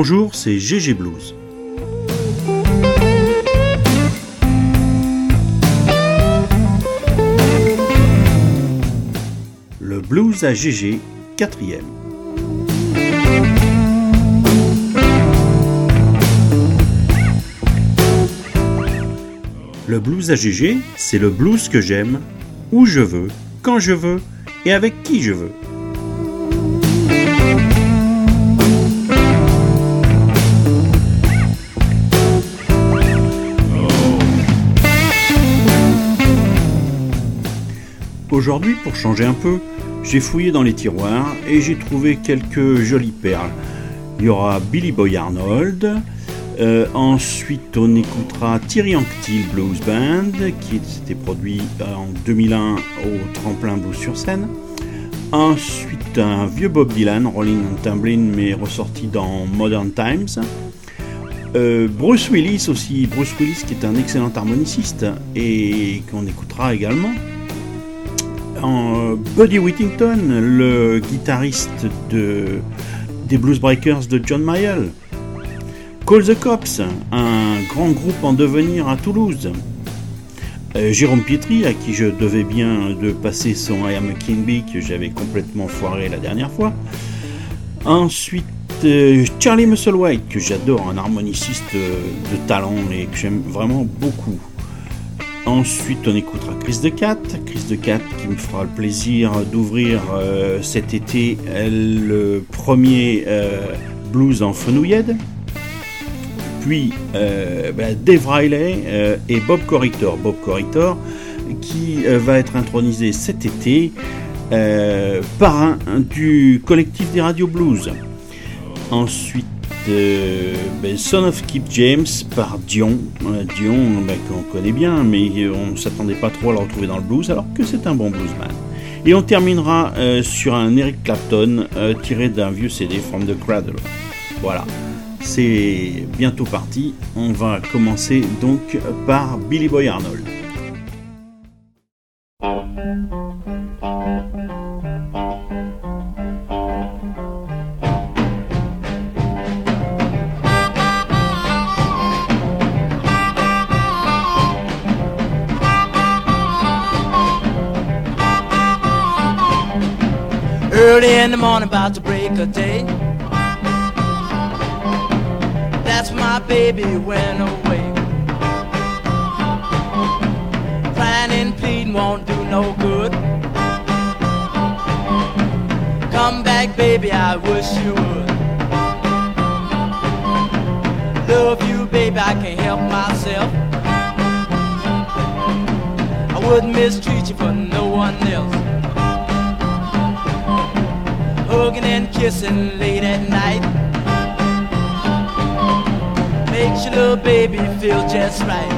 Bonjour, c'est GG Blues. Le blues à GG, quatrième. Le blues à GG, c'est le blues que j'aime, où je veux, quand je veux et avec qui je veux. Aujourd'hui, pour changer un peu, j'ai fouillé dans les tiroirs et j'ai trouvé quelques jolies perles. Il y aura Billy Boy Arnold, euh, ensuite on écoutera Thierry Anctil Blues Band qui s'était produit en 2001 au tremplin Blues sur scène. Ensuite un vieux Bob Dylan, Rolling and Tumbling mais ressorti dans Modern Times. Euh, Bruce Willis aussi, Bruce Willis qui est un excellent harmoniciste et qu'on écoutera également. Buddy Whittington, le guitariste de, des Blues Breakers de John Mayall. Call the Cops, un grand groupe en devenir à Toulouse. Euh, Jérôme Pietri, à qui je devais bien de passer son I Am a King Bee que j'avais complètement foiré la dernière fois. Ensuite, euh, Charlie Musselwhite, que j'adore, un harmoniciste de talent et que j'aime vraiment beaucoup. Ensuite, on écoutera Chris de Cat. Chris de Cat qui me fera le plaisir d'ouvrir euh, cet été le premier euh, blues en fenouillade. Puis euh, ben, Dave Riley et Bob Corritor. Bob Corritor qui va être intronisé cet été par un du collectif des radios blues. Ensuite, ben, Son of Keep James par Dion. Euh, Dion, ben, qu'on connaît bien, mais on ne s'attendait pas trop à le retrouver dans le blues, alors que c'est un bon bluesman. Et on terminera euh, sur un Eric Clapton euh, tiré d'un vieux CD From the Cradle. Voilà, c'est bientôt parti. On va commencer donc par Billy Boy Arnold. Morning, about to break a day. That's my baby went away. Crying and pleading won't do no good. Come back, baby, I wish you would. Love you, baby, I can't help myself. I wouldn't mistreat you for no one else hugging and kissing late at night. Makes your little baby feel just right.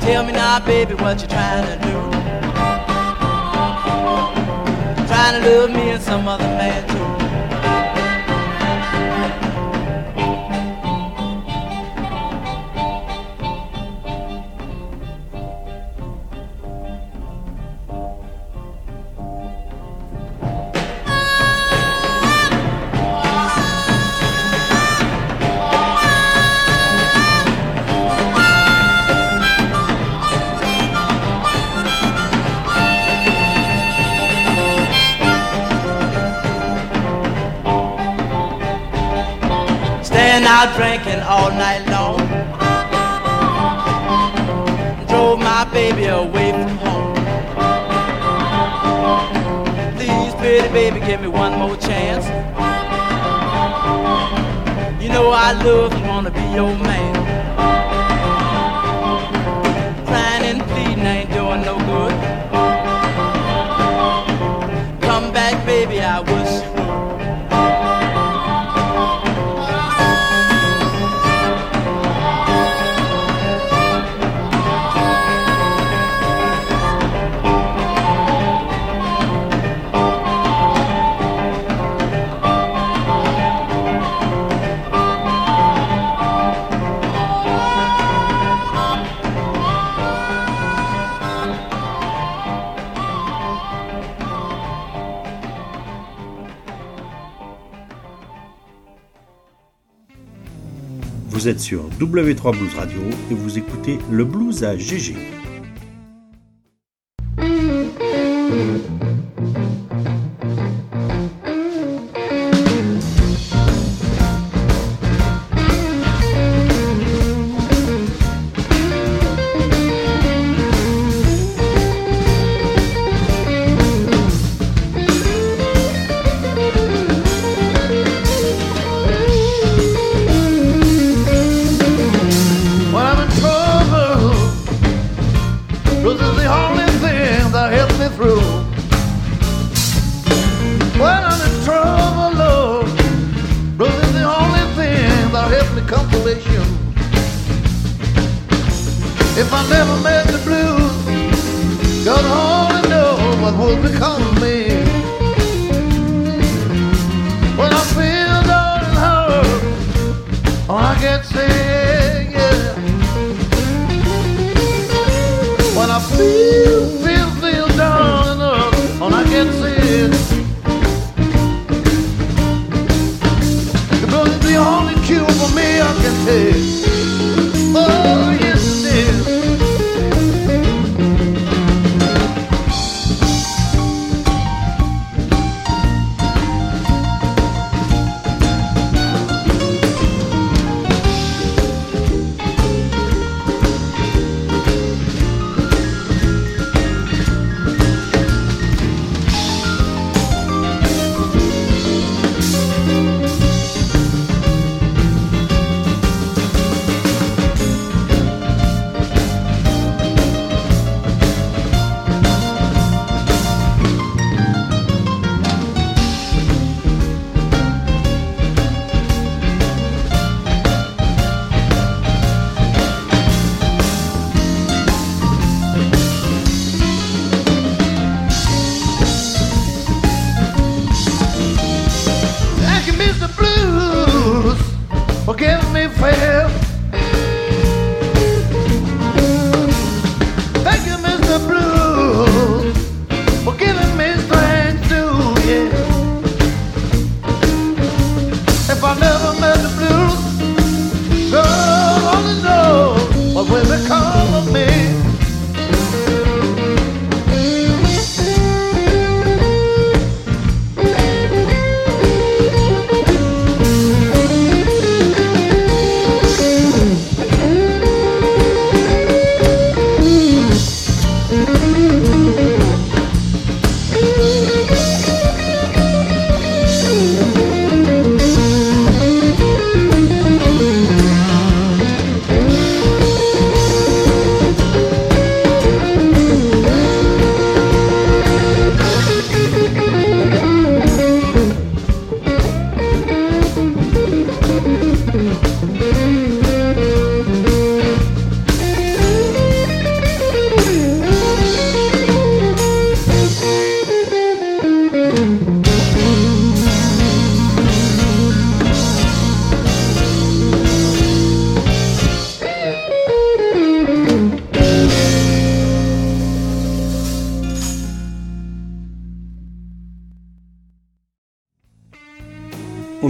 Tell me now, baby, what you trying to do? Trying to love me and some other man give me one more chance. You know I love and wanna be your man. Vous êtes sur W3 Blues Radio et vous écoutez le blues à GG.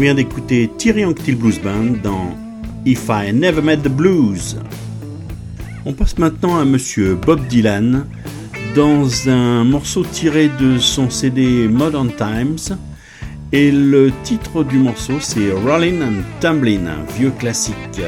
Vient d'écouter Thierry Anctil Blues Band dans If I Never Met the Blues. On passe maintenant à monsieur Bob Dylan dans un morceau tiré de son CD Modern Times. Et le titre du morceau c'est Rollin' and Tumblin', vieux classique.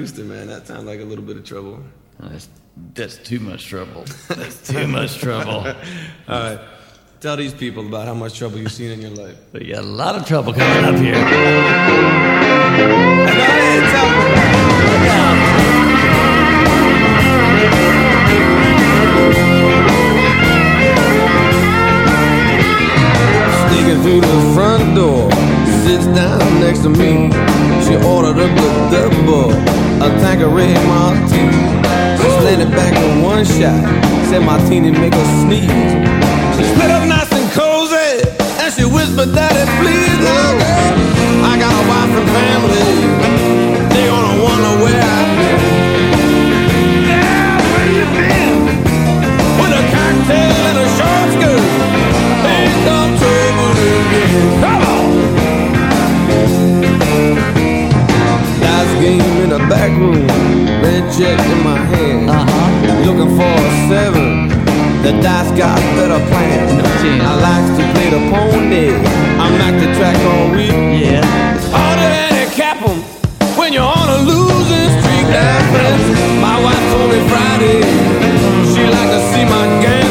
Houston, man? That sounds like a little bit of trouble. That's, that's too much trouble. That's too much trouble. All right. Tell these people about how much trouble you've seen in your life. We got a lot of trouble coming up here. Go ahead, tell them. Sneaking through the front door, sits down next to me. She ordered a good double, a Tanqueray martini. She slanted back in one shot, said martini make her sneeze. She split up nice and cozy, and she whispered, Daddy, please, now, girl, I got a wife and family. In the back room, red check in my hand. Uh-huh. Looking for a seven. The dice got better plans. I like to play the pony. I'm like the track all week. Yeah. It's Harder than a cap 'em when you're on a losing streak. My wife told me Friday she like to see my gambling.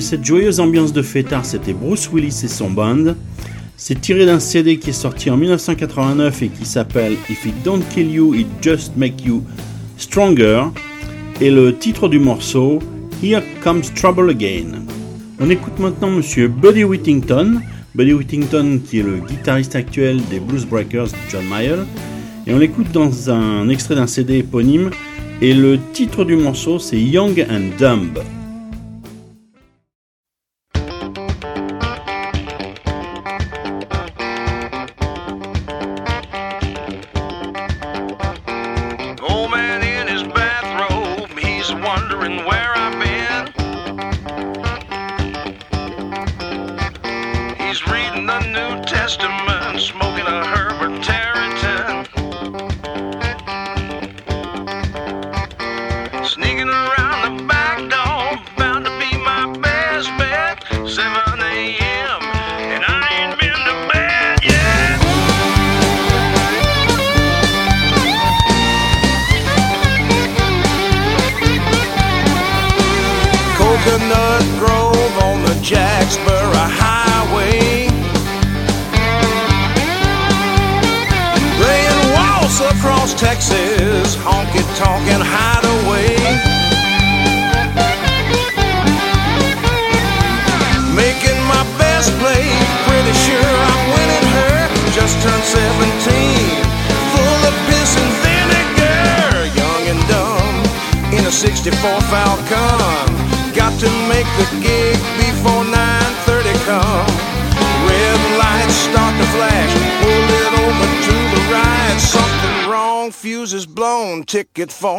Cette joyeuse ambiance de fêtard, c'était Bruce Willis et son band. C'est tiré d'un CD qui est sorti en 1989 et qui s'appelle If It Don't Kill You, It Just Make You Stronger. Et le titre du morceau Here Comes Trouble Again. On écoute maintenant Monsieur Buddy Whittington, Buddy Whittington qui est le guitariste actuel des Blues Breakers de John Mayall, et on l'écoute dans un extrait d'un CD éponyme, et le titre du morceau c'est Young and Dumb. Phone.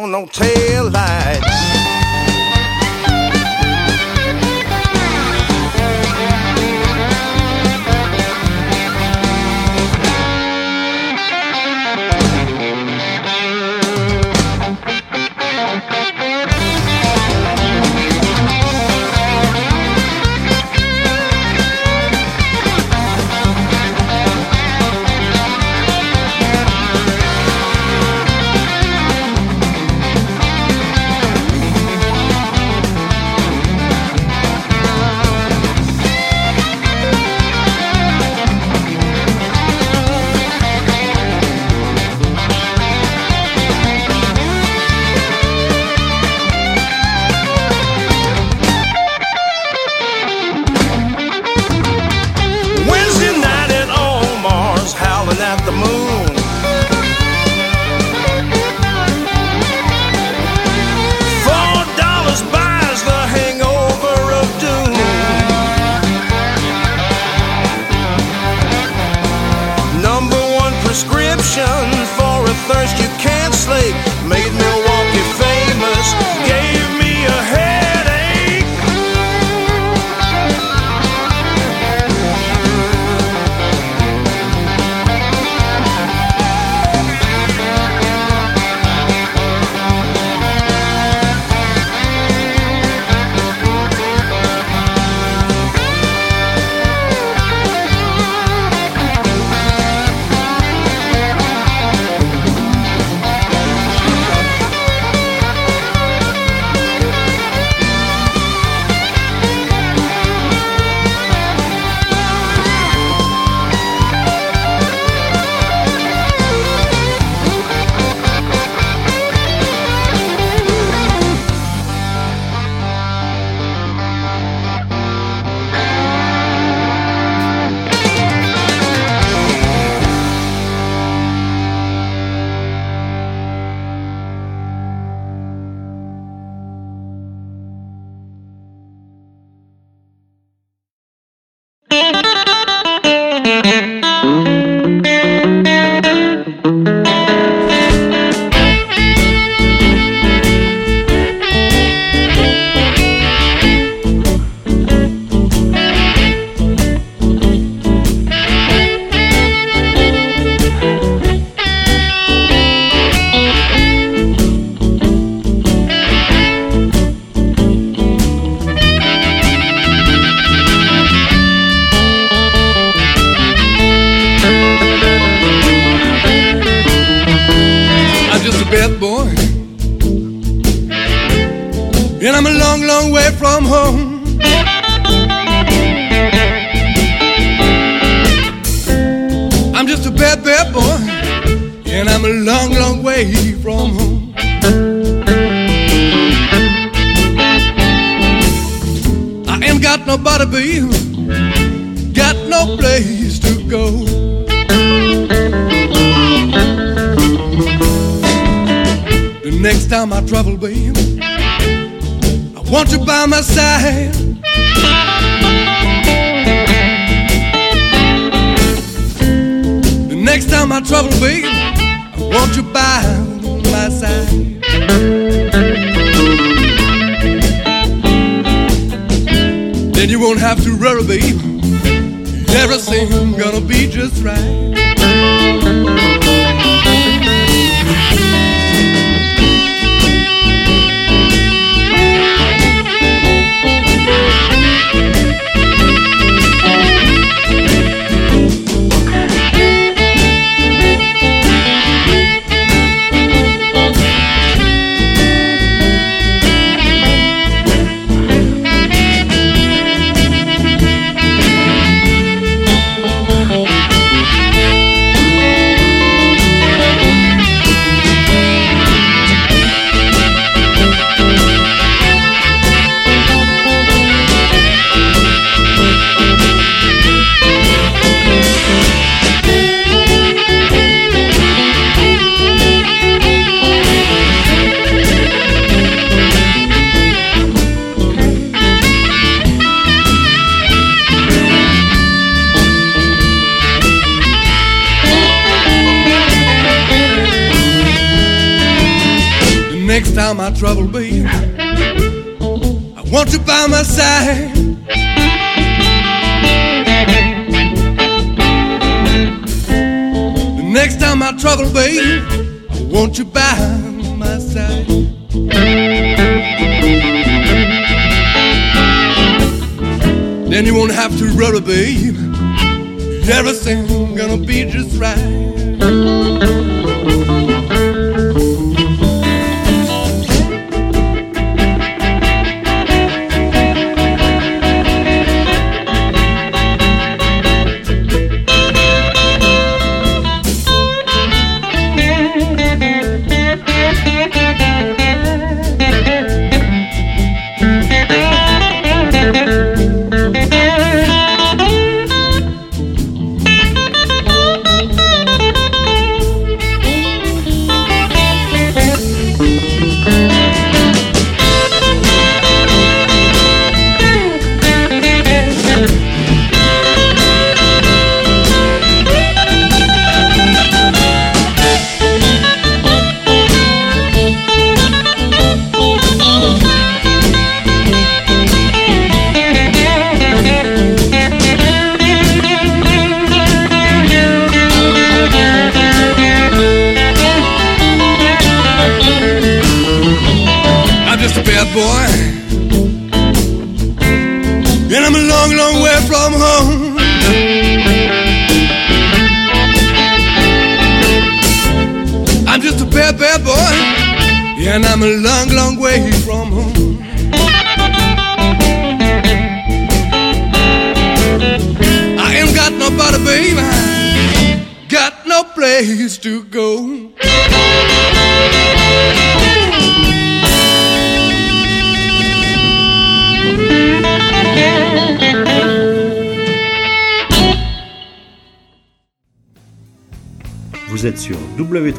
Just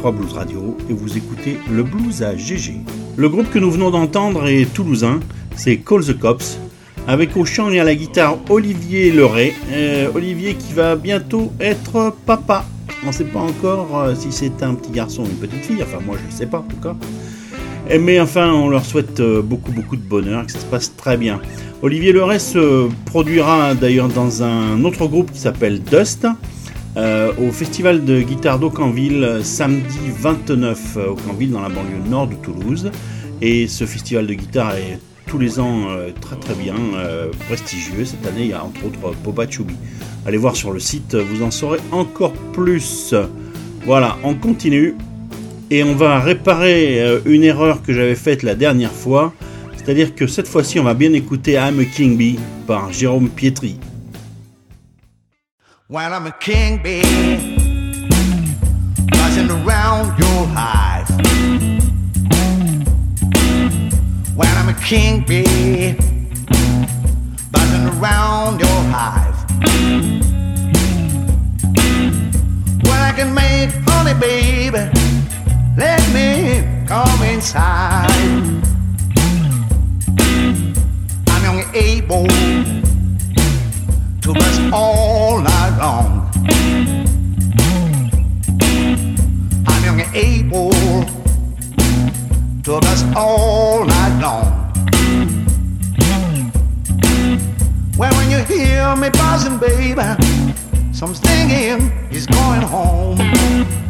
W3 Blues Radio et vous écoutez le blues à GG. Le groupe que nous venons d'entendre est toulousain, c'est Call the Cops, avec au chant et à la guitare Olivier Leray. Euh, Olivier qui va bientôt être papa. On ne sait pas encore euh, si c'est un petit garçon ou une petite fille, enfin moi je ne sais pas en tout cas. Eh, Mais enfin, on leur souhaite euh, beaucoup, beaucoup de bonheur, que ça se passe très bien. Olivier Leray se produira d'ailleurs dans un autre groupe qui s'appelle Dust, euh, au festival de guitare d'Aucanville, samedi 29 euh, Aucanville, dans la banlieue nord de Toulouse. Et ce festival de guitare est tous les ans euh, très très bien, prestigieux. Cette année, il y a entre autres Chubby. Allez voir sur le site, vous en saurez encore plus. Voilà, on continue. Et on va réparer une erreur que j'avais faite la dernière fois. C'est-à-dire que cette fois-ci, on va bien écouter I'm a King Bee par Jérôme Pietri. When I'm a king bee, buzzing around your hive. When I'm a king bee, buzzing around your hive. When I can make honey, baby, let me come inside. I'm only able to bust all night long. I'm young and able to bust all night long. Well, when you hear me buzzing, baby, some singing is going home.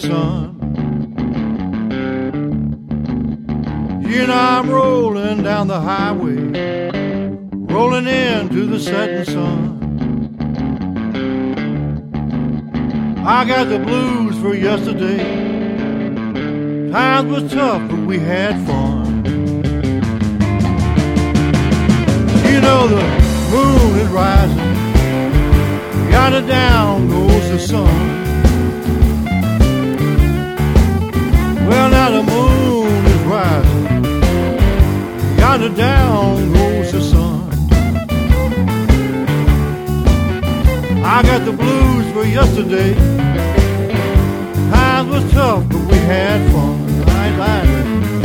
Sun. You know I'm rolling down the highway, rolling into the setting sun. I got the blues for yesterday. Times was tough, but we had fun. You know the moon is rising. Yonder down goes the sun. Well, now the moon is rising. Yonder down goes the sun. I got the blues for yesterday. Times was tough, but we had fun. I like it.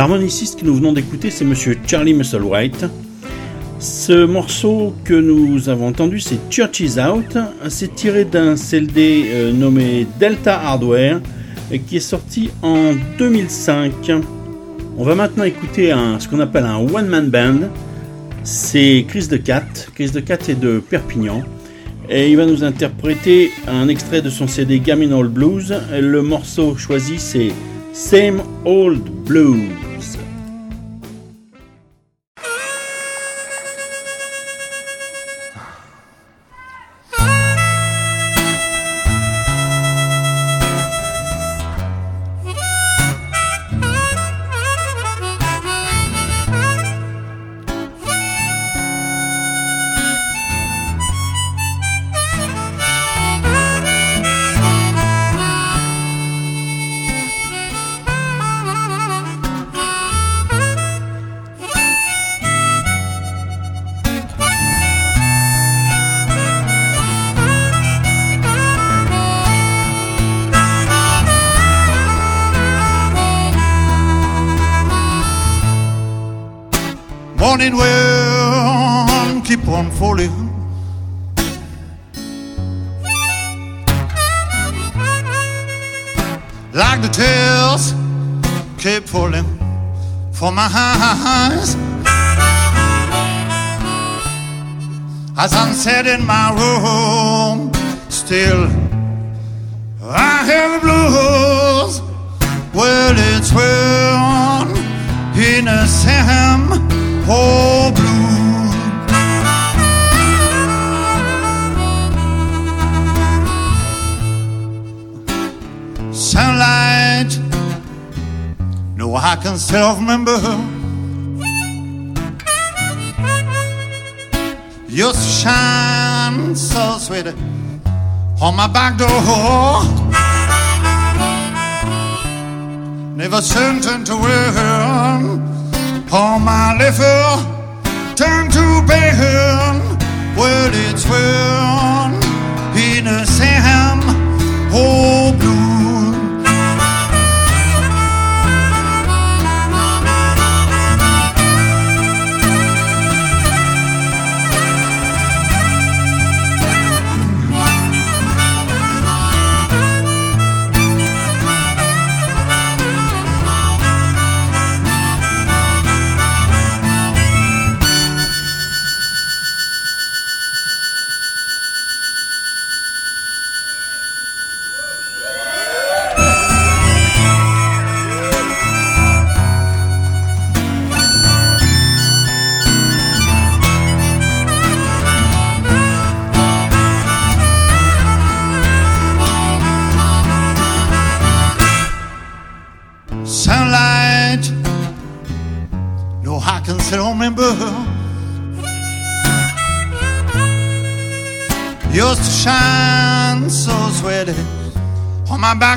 L'harmoniciste que nous venons d'écouter, c'est monsieur Charlie Musselwhite. Ce morceau que nous avons entendu, c'est Church is Out. C'est tiré d'un CLD euh, nommé Delta Hardware qui est sorti en 2005. On va maintenant écouter ce qu'on appelle un one-man band. C'est Chris de Cat. Chris de Cat est de Perpignan. Et il va nous interpréter un extrait de son CD Gaminal Blues. Et le morceau choisi, c'est Same Old Blues. In my room, on my back door. Never sent into world on my liver turn to pain. Well, it's well in a Sam oh blue.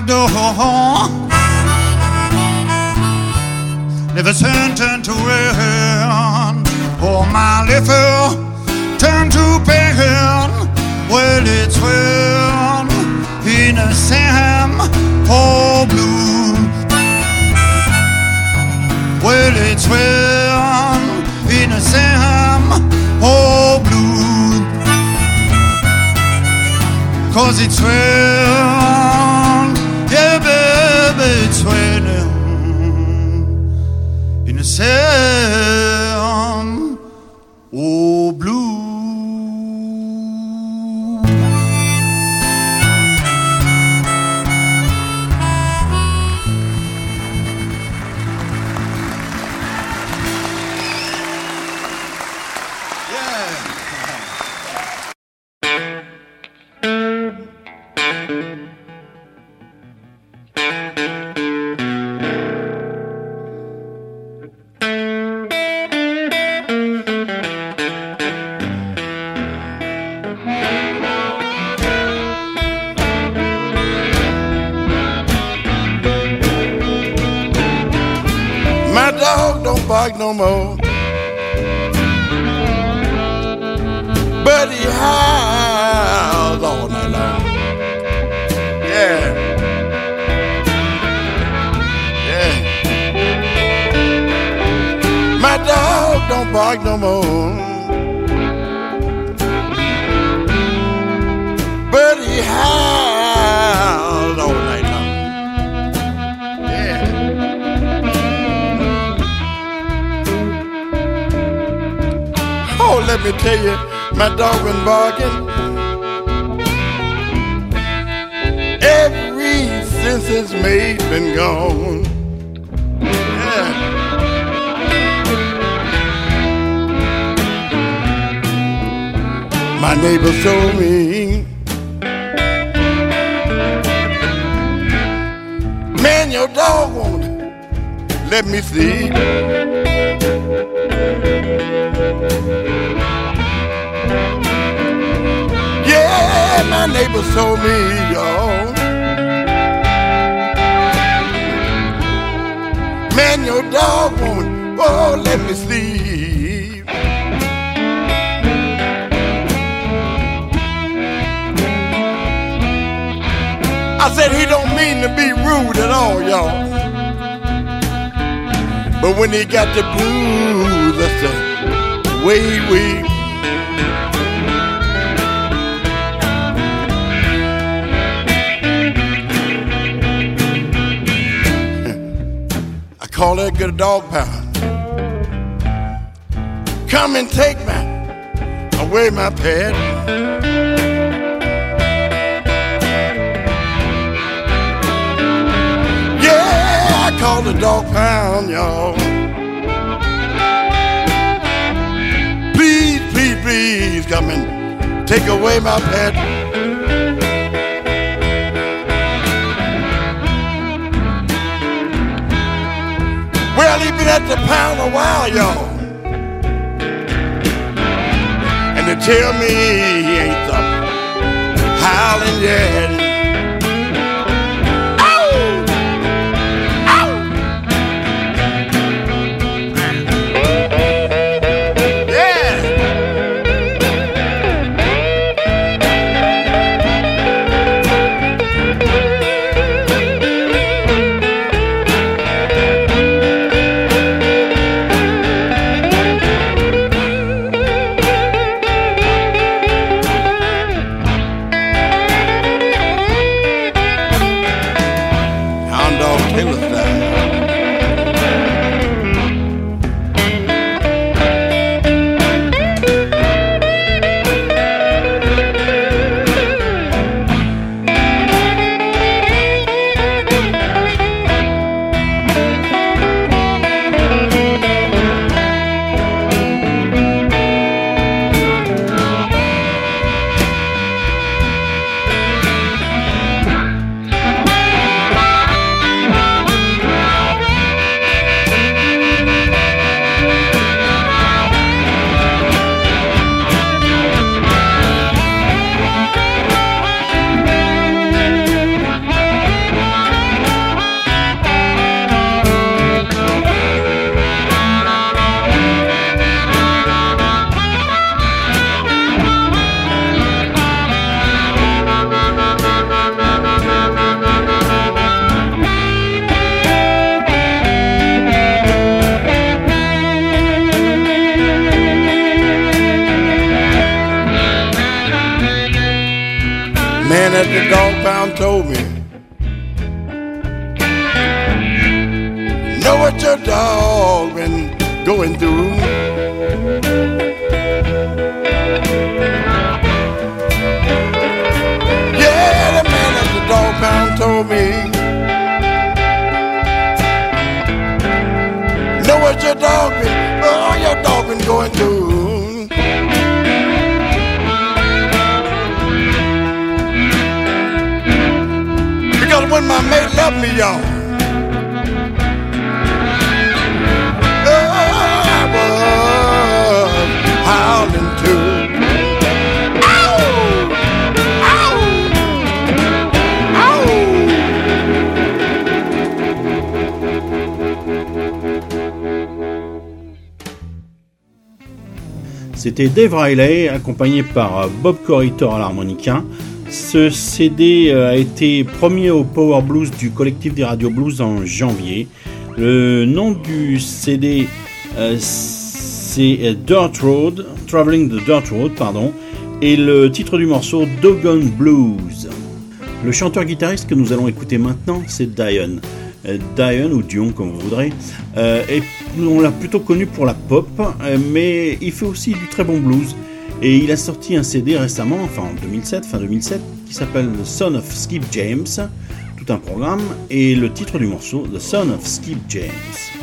Back door. Never turned to rain. Oh, my liver turn to pain. Well, it's well in a Sam oh blue. Well, it's well in a Sam oh blue. Cause it's well, between them in a sleep. I said he don't mean to be rude at all, y'all. But when he got the blues, that's the way we. I call that good dog pound. Come and take me away, my pet. Yeah, I call the dog pound, y'all. Please, please, please come and take away my pet. Well, he been at the pound a while, y'all. Tell me he ain't the howling yet. C'était Dave Riley accompagné par euh, Bob Corritor à l'harmonica. Ce CD euh, a été premier au Power Blues du collectif des Radio Blues en janvier. Le nom du CD euh, c'est euh, Dirt Road, Traveling the Dirt Road, pardon, et le titre du morceau Dogon Blues. Le chanteur-guitariste que nous allons écouter maintenant, c'est Diane. Euh, Dion ou Dion comme vous voudrez. Euh, et on l'a plutôt connu pour la pop, euh, mais il fait aussi du très bon blues. Et il a sorti un CD récemment, enfin en 2007, fin 2007, qui s'appelle The Son of Skip James, tout un programme, et le titre du morceau, The Son of Skip James.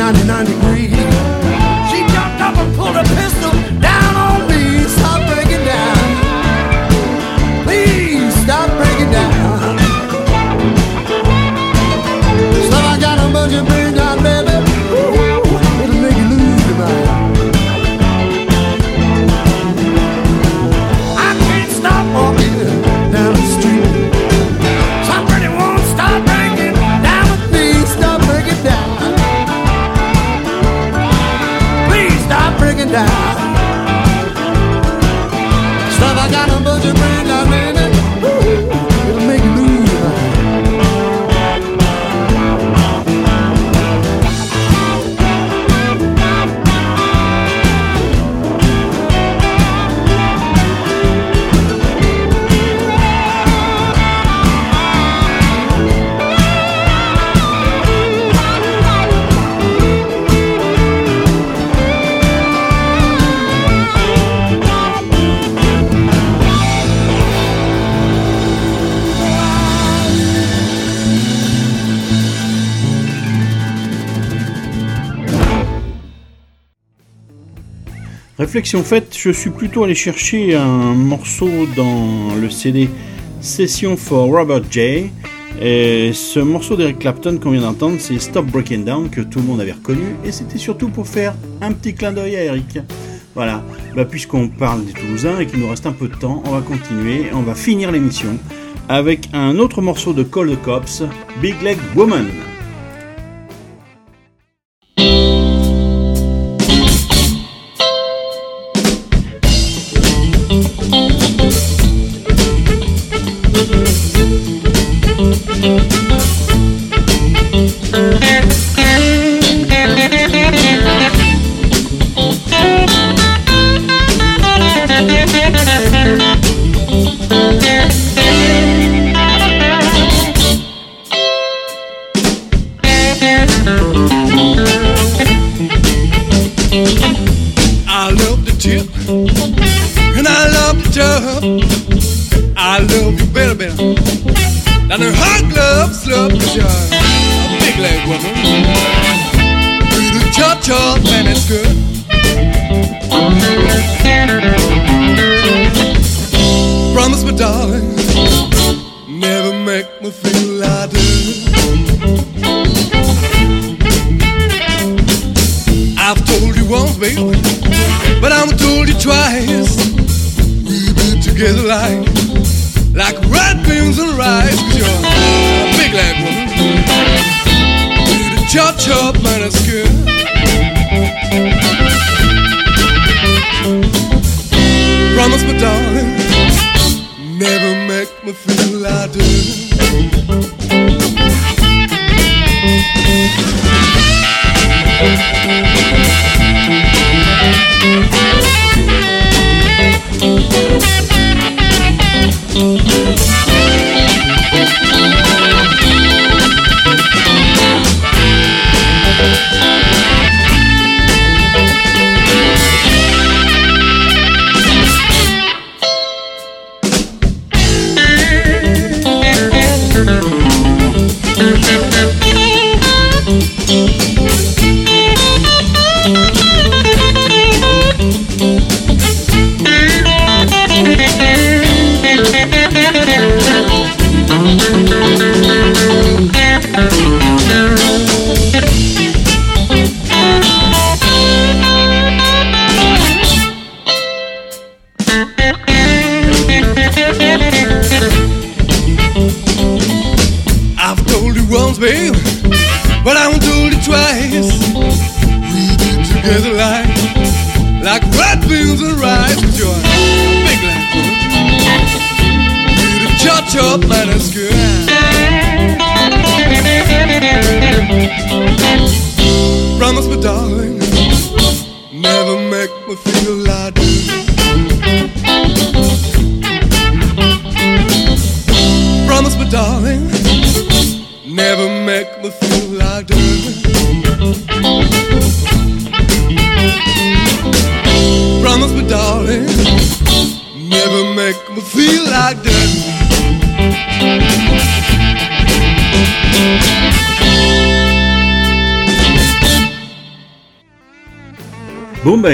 99 réflexion faite, je suis plutôt allé chercher un morceau dans le CD Session for Robert J. Et ce morceau d'Eric Clapton qu'on vient d'entendre, c'est Stop Breaking Down que tout le monde avait reconnu et c'était surtout pour faire un petit clin d'œil à Eric. Voilà, bah, puisqu'on parle des Toulousains et qu'il nous reste un peu de temps, on va continuer, on va finir l'émission avec un autre morceau de Call the Cops, Big Leg Woman.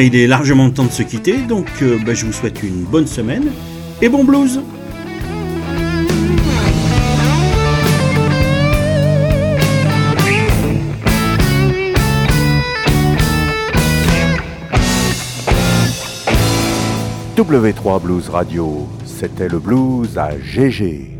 Il est largement temps de se quitter, donc euh, bah, je vous souhaite une bonne semaine et bon blues! W3 Blues Radio, c'était le blues à GG.